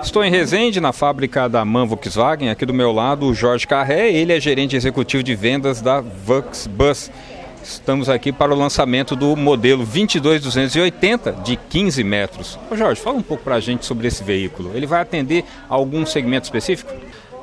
Estou em Resende, na fábrica da MAN Volkswagen. Aqui do meu lado, o Jorge Carré. Ele é gerente executivo de vendas da Vux Bus. Estamos aqui para o lançamento do modelo 22280 de 15 metros. Ô Jorge, fala um pouco para a gente sobre esse veículo. Ele vai atender algum segmento específico?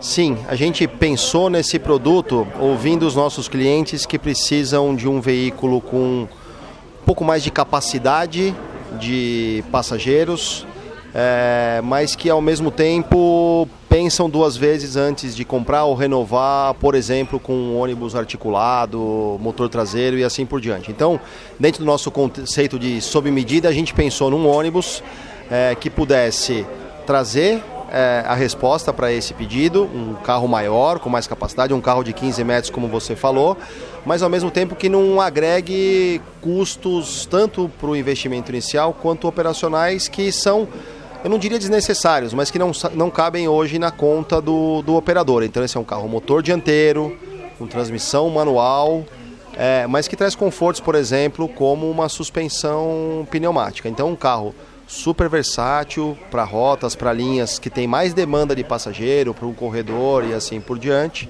Sim, a gente pensou nesse produto ouvindo os nossos clientes que precisam de um veículo com um pouco mais de capacidade de passageiros, é, mas que ao mesmo tempo pensam duas vezes antes de comprar ou renovar, por exemplo, com um ônibus articulado, motor traseiro e assim por diante. Então, dentro do nosso conceito de sob medida, a gente pensou num ônibus é, que pudesse trazer é, a resposta para esse pedido, um carro maior, com mais capacidade, um carro de 15 metros, como você falou, mas ao mesmo tempo que não agregue custos tanto para o investimento inicial quanto operacionais que são eu não diria desnecessários, mas que não, não cabem hoje na conta do, do operador. Então esse é um carro motor dianteiro, com transmissão manual, é, mas que traz confortos, por exemplo, como uma suspensão pneumática. Então um carro super versátil para rotas, para linhas que tem mais demanda de passageiro, para um corredor e assim por diante,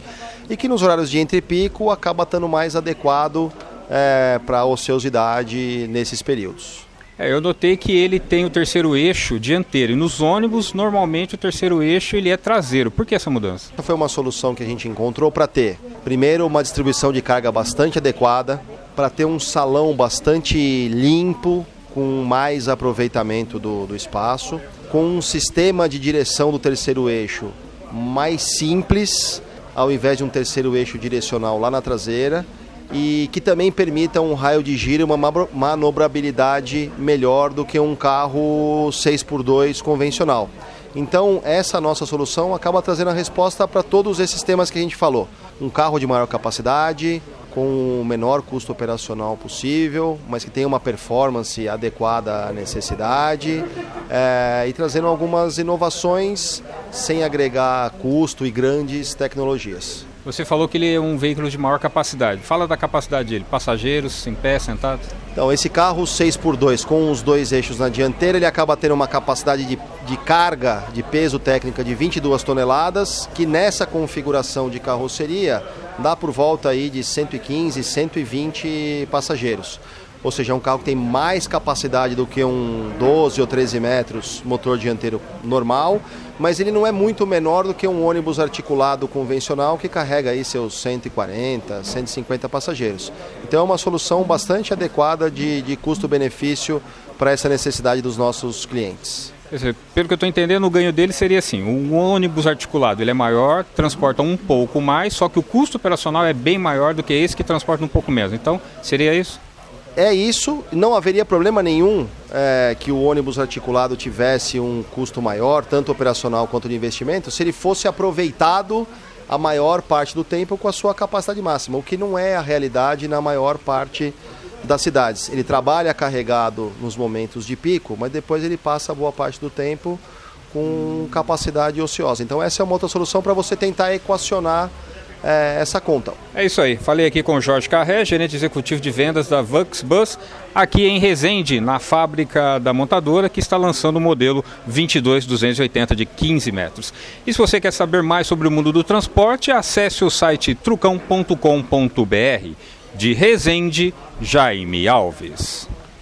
e que nos horários de entre pico acaba estando mais adequado é, para a ociosidade nesses períodos. É, eu notei que ele tem o terceiro eixo dianteiro e nos ônibus normalmente o terceiro eixo ele é traseiro. Por que essa mudança? Foi uma solução que a gente encontrou para ter, primeiro, uma distribuição de carga bastante adequada, para ter um salão bastante limpo, com mais aproveitamento do, do espaço, com um sistema de direção do terceiro eixo mais simples, ao invés de um terceiro eixo direcional lá na traseira e que também permita um raio de giro e uma manobrabilidade melhor do que um carro 6x2 convencional. Então, essa nossa solução acaba trazendo a resposta para todos esses temas que a gente falou. Um carro de maior capacidade, com o menor custo operacional possível, mas que tenha uma performance adequada à necessidade é, e trazendo algumas inovações sem agregar custo e grandes tecnologias. Você falou que ele é um veículo de maior capacidade. Fala da capacidade dele, passageiros, em pé, sentados. Então, esse carro 6x2 com os dois eixos na dianteira, ele acaba tendo uma capacidade de, de carga, de peso técnica de 22 toneladas, que nessa configuração de carroceria dá por volta aí de 115, 120 passageiros. Ou seja, é um carro que tem mais capacidade do que um 12 ou 13 metros motor dianteiro normal, mas ele não é muito menor do que um ônibus articulado convencional que carrega aí seus 140, 150 passageiros. Então é uma solução bastante adequada de, de custo-benefício para essa necessidade dos nossos clientes. Pelo que eu estou entendendo, o ganho dele seria assim: um ônibus articulado ele é maior, transporta um pouco mais, só que o custo operacional é bem maior do que esse que transporta um pouco menos. Então, seria isso? É isso, não haveria problema nenhum é, que o ônibus articulado tivesse um custo maior, tanto operacional quanto de investimento, se ele fosse aproveitado a maior parte do tempo com a sua capacidade máxima, o que não é a realidade na maior parte das cidades. Ele trabalha carregado nos momentos de pico, mas depois ele passa boa parte do tempo com capacidade ociosa. Então essa é uma outra solução para você tentar equacionar é, essa conta. É isso aí. Falei aqui com o Jorge Carré, gerente executivo de vendas da Vux Bus, aqui em Resende, na fábrica da montadora, que está lançando o modelo 22280 de 15 metros. E se você quer saber mais sobre o mundo do transporte, acesse o site trucão.com.br de Resende, Jaime Alves.